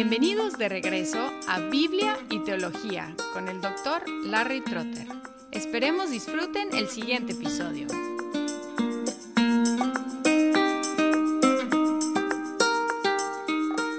Bienvenidos de regreso a Biblia y Teología con el doctor Larry Trotter. Esperemos disfruten el siguiente episodio.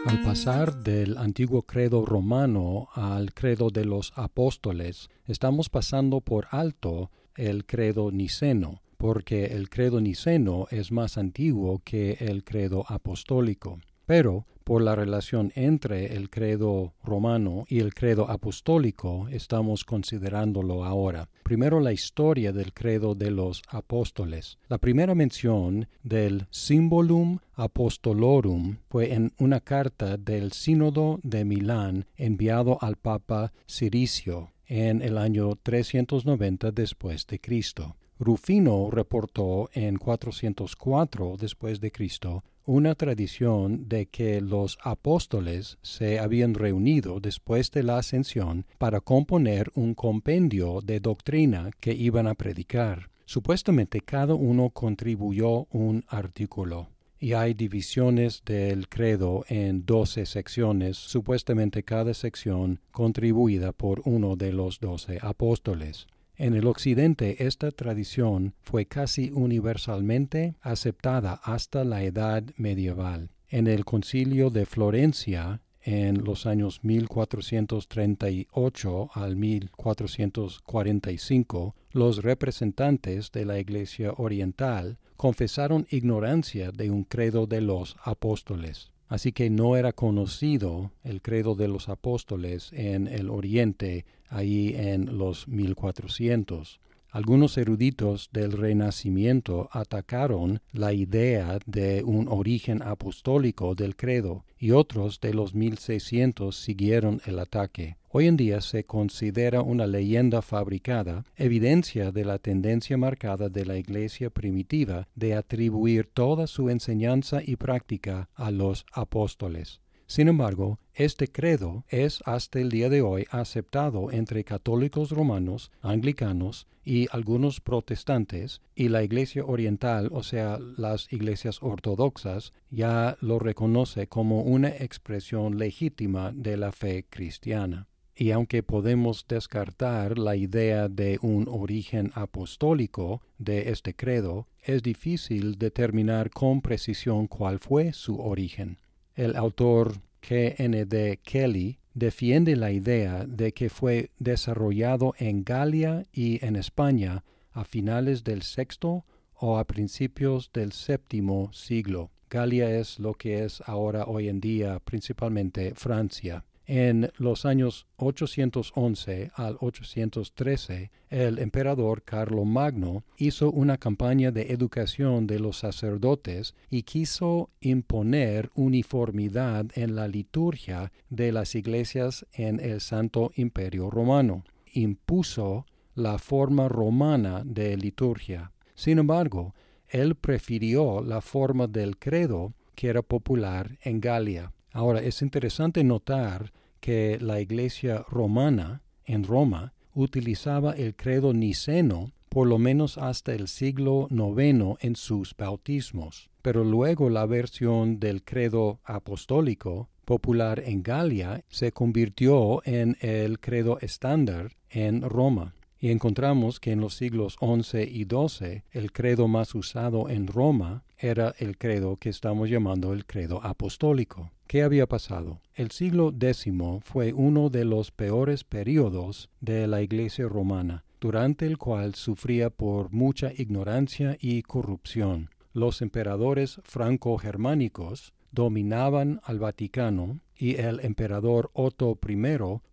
Al pasar del antiguo credo romano al credo de los apóstoles, estamos pasando por alto el credo niceno, porque el credo niceno es más antiguo que el credo apostólico. Pero por la relación entre el credo romano y el credo apostólico estamos considerándolo ahora. Primero la historia del credo de los apóstoles. La primera mención del Symbolum Apostolorum fue en una carta del Sínodo de Milán enviado al Papa Ciricio en el año 390 después de Cristo. Rufino reportó en 404 después de Cristo una tradición de que los apóstoles se habían reunido después de la ascensión para componer un compendio de doctrina que iban a predicar. Supuestamente cada uno contribuyó un artículo y hay divisiones del credo en doce secciones, supuestamente cada sección contribuida por uno de los doce apóstoles. En el occidente esta tradición fue casi universalmente aceptada hasta la edad medieval. En el concilio de Florencia, en los años 1438 al 1445, los representantes de la Iglesia Oriental confesaron ignorancia de un credo de los apóstoles. Así que no era conocido el credo de los apóstoles en el Oriente, ahí en los 1400. Algunos eruditos del Renacimiento atacaron la idea de un origen apostólico del credo y otros de los 1600 siguieron el ataque. Hoy en día se considera una leyenda fabricada, evidencia de la tendencia marcada de la Iglesia primitiva de atribuir toda su enseñanza y práctica a los apóstoles. Sin embargo, este credo es hasta el día de hoy aceptado entre católicos romanos, anglicanos y algunos protestantes, y la Iglesia Oriental, o sea, las iglesias ortodoxas, ya lo reconoce como una expresión legítima de la fe cristiana. Y aunque podemos descartar la idea de un origen apostólico de este credo, es difícil determinar con precisión cuál fue su origen. El autor K.N.D. Kelly defiende la idea de que fue desarrollado en Galia y en España a finales del sexto o a principios del séptimo siglo. Galia es lo que es ahora hoy en día principalmente Francia. En los años 811 al 813, el emperador Magno hizo una campaña de educación de los sacerdotes y quiso imponer uniformidad en la liturgia de las iglesias en el Santo Imperio Romano. Impuso la forma romana de liturgia. Sin embargo, él prefirió la forma del credo que era popular en Galia. Ahora, es interesante notar que la iglesia romana en Roma utilizaba el credo niceno por lo menos hasta el siglo IX en sus bautismos, pero luego la versión del credo apostólico popular en Galia se convirtió en el credo estándar en Roma. Y encontramos que en los siglos XI y XII el credo más usado en Roma era el credo que estamos llamando el credo apostólico. ¿Qué había pasado? El siglo X fue uno de los peores periodos de la Iglesia romana, durante el cual sufría por mucha ignorancia y corrupción. Los emperadores franco-germánicos dominaban al Vaticano y el emperador Otto I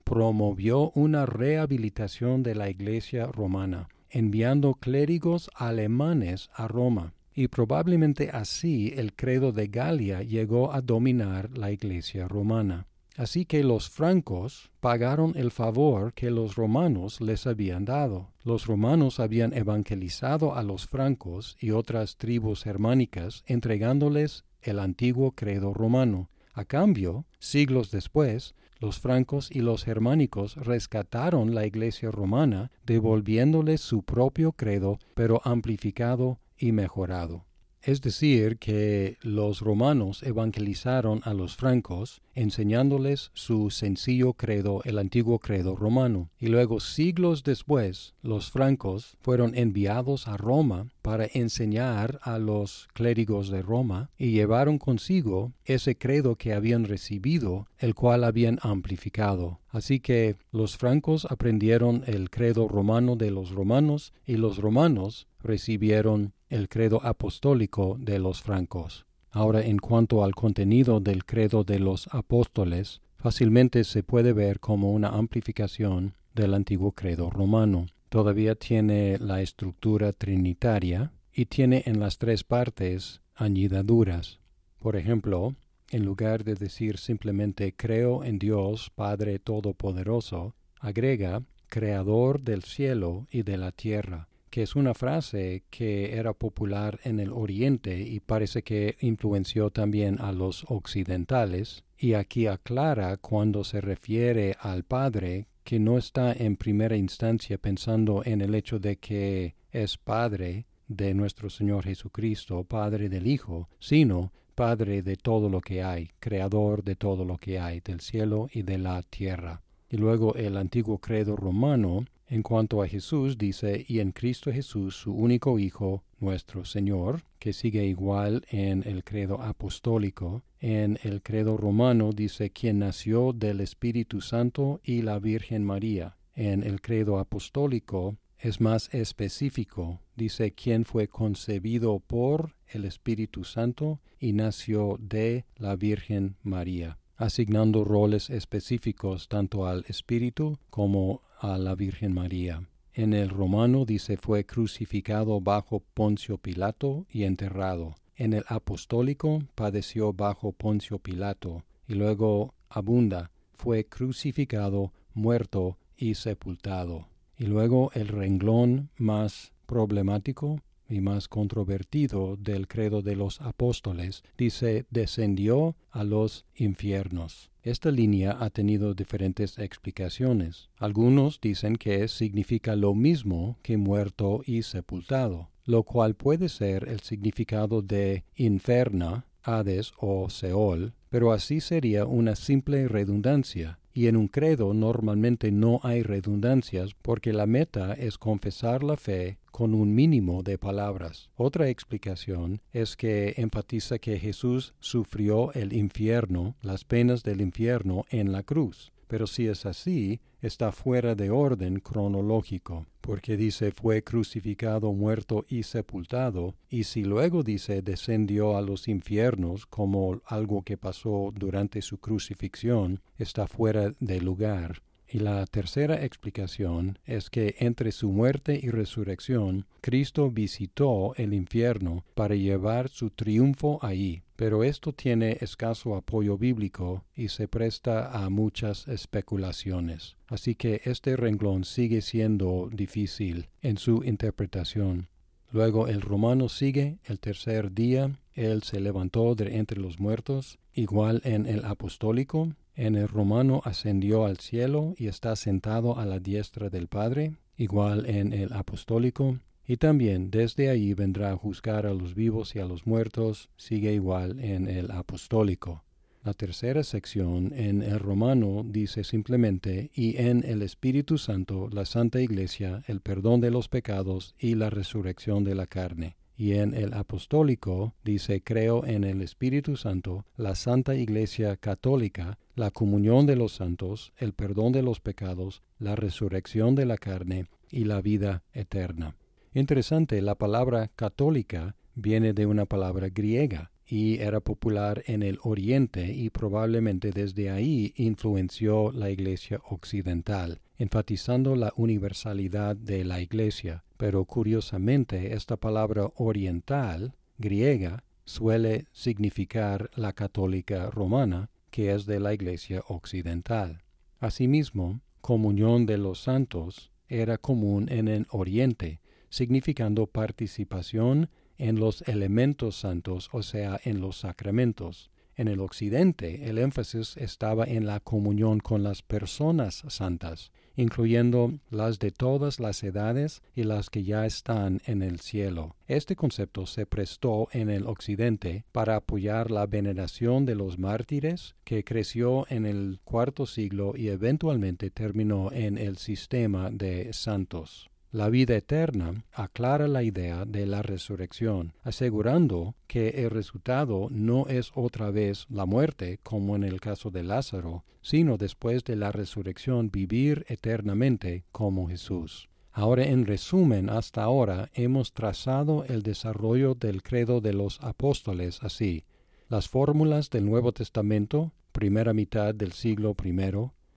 promovió una rehabilitación de la Iglesia romana, enviando clérigos alemanes a Roma, y probablemente así el credo de Galia llegó a dominar la Iglesia romana. Así que los francos pagaron el favor que los romanos les habían dado. Los romanos habían evangelizado a los francos y otras tribus germánicas entregándoles el antiguo credo romano. A cambio, siglos después, los francos y los germánicos rescataron la iglesia romana, devolviéndoles su propio credo, pero amplificado y mejorado. Es decir, que los romanos evangelizaron a los francos enseñándoles su sencillo credo, el antiguo credo romano. Y luego, siglos después, los francos fueron enviados a Roma para enseñar a los clérigos de Roma y llevaron consigo ese credo que habían recibido, el cual habían amplificado. Así que los francos aprendieron el credo romano de los romanos y los romanos recibieron el credo apostólico de los francos. Ahora, en cuanto al contenido del credo de los apóstoles, fácilmente se puede ver como una amplificación del antiguo credo romano. Todavía tiene la estructura trinitaria y tiene en las tres partes añadiduras. Por ejemplo, en lugar de decir simplemente creo en Dios Padre Todopoderoso, agrega Creador del cielo y de la tierra que es una frase que era popular en el Oriente y parece que influenció también a los occidentales, y aquí aclara cuando se refiere al Padre que no está en primera instancia pensando en el hecho de que es Padre de nuestro Señor Jesucristo, Padre del Hijo, sino Padre de todo lo que hay, Creador de todo lo que hay, del cielo y de la tierra. Y luego el antiguo credo romano en cuanto a Jesús, dice, y en Cristo Jesús, su único Hijo, nuestro Señor, que sigue igual en el credo apostólico. En el credo romano dice, quien nació del Espíritu Santo y la Virgen María. En el credo apostólico es más específico, dice, quien fue concebido por el Espíritu Santo y nació de la Virgen María asignando roles específicos tanto al Espíritu como a la Virgen María. En el romano dice fue crucificado bajo Poncio Pilato y enterrado. En el apostólico padeció bajo Poncio Pilato y luego abunda fue crucificado, muerto y sepultado. Y luego el renglón más problemático y más controvertido del credo de los apóstoles, dice descendió a los infiernos. Esta línea ha tenido diferentes explicaciones. Algunos dicen que significa lo mismo que muerto y sepultado, lo cual puede ser el significado de inferna, Hades o Seol, pero así sería una simple redundancia, y en un credo normalmente no hay redundancias porque la meta es confesar la fe con un mínimo de palabras. Otra explicación es que enfatiza que Jesús sufrió el infierno, las penas del infierno en la cruz. Pero si es así, está fuera de orden cronológico, porque dice fue crucificado, muerto y sepultado, y si luego dice descendió a los infiernos como algo que pasó durante su crucifixión, está fuera de lugar. Y la tercera explicación es que entre su muerte y resurrección, Cristo visitó el infierno para llevar su triunfo allí. Pero esto tiene escaso apoyo bíblico y se presta a muchas especulaciones. Así que este renglón sigue siendo difícil en su interpretación. Luego el romano sigue el tercer día, él se levantó de entre los muertos, igual en el apostólico, en el romano ascendió al cielo y está sentado a la diestra del Padre, igual en el apostólico, y también desde ahí vendrá a juzgar a los vivos y a los muertos, sigue igual en el apostólico. La tercera sección en el romano dice simplemente, y en el Espíritu Santo, la Santa Iglesia, el perdón de los pecados y la resurrección de la carne y en el apostólico dice creo en el Espíritu Santo, la Santa Iglesia Católica, la comunión de los santos, el perdón de los pecados, la resurrección de la carne y la vida eterna. Interesante, la palabra católica viene de una palabra griega y era popular en el Oriente y probablemente desde ahí influenció la Iglesia occidental, enfatizando la universalidad de la Iglesia. Pero curiosamente esta palabra oriental, griega, suele significar la católica romana, que es de la Iglesia occidental. Asimismo, comunión de los santos era común en el Oriente, significando participación en los elementos santos, o sea, en los sacramentos. En el occidente el énfasis estaba en la comunión con las personas santas, incluyendo las de todas las edades y las que ya están en el cielo. Este concepto se prestó en el occidente para apoyar la veneración de los mártires que creció en el cuarto siglo y eventualmente terminó en el sistema de santos. La vida eterna aclara la idea de la resurrección, asegurando que el resultado no es otra vez la muerte, como en el caso de Lázaro, sino después de la resurrección vivir eternamente como Jesús. Ahora, en resumen, hasta ahora hemos trazado el desarrollo del credo de los apóstoles así. Las fórmulas del Nuevo Testamento, primera mitad del siglo I,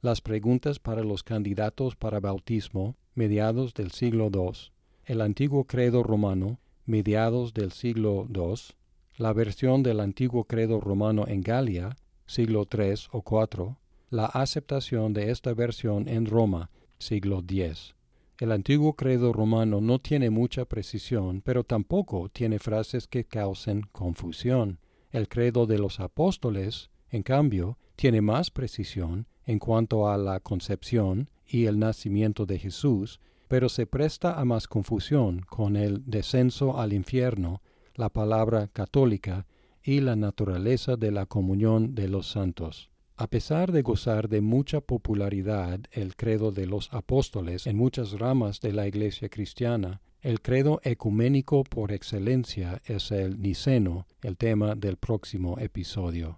las preguntas para los candidatos para bautismo, mediados del siglo II, el antiguo credo romano, mediados del siglo II, la versión del antiguo credo romano en Galia, siglo III o IV, la aceptación de esta versión en Roma, siglo X. El antiguo credo romano no tiene mucha precisión, pero tampoco tiene frases que causen confusión. El credo de los apóstoles, en cambio, tiene más precisión en cuanto a la concepción y el nacimiento de Jesús, pero se presta a más confusión con el descenso al infierno, la palabra católica y la naturaleza de la comunión de los santos. A pesar de gozar de mucha popularidad el credo de los apóstoles en muchas ramas de la Iglesia cristiana, el credo ecuménico por excelencia es el niceno, el tema del próximo episodio.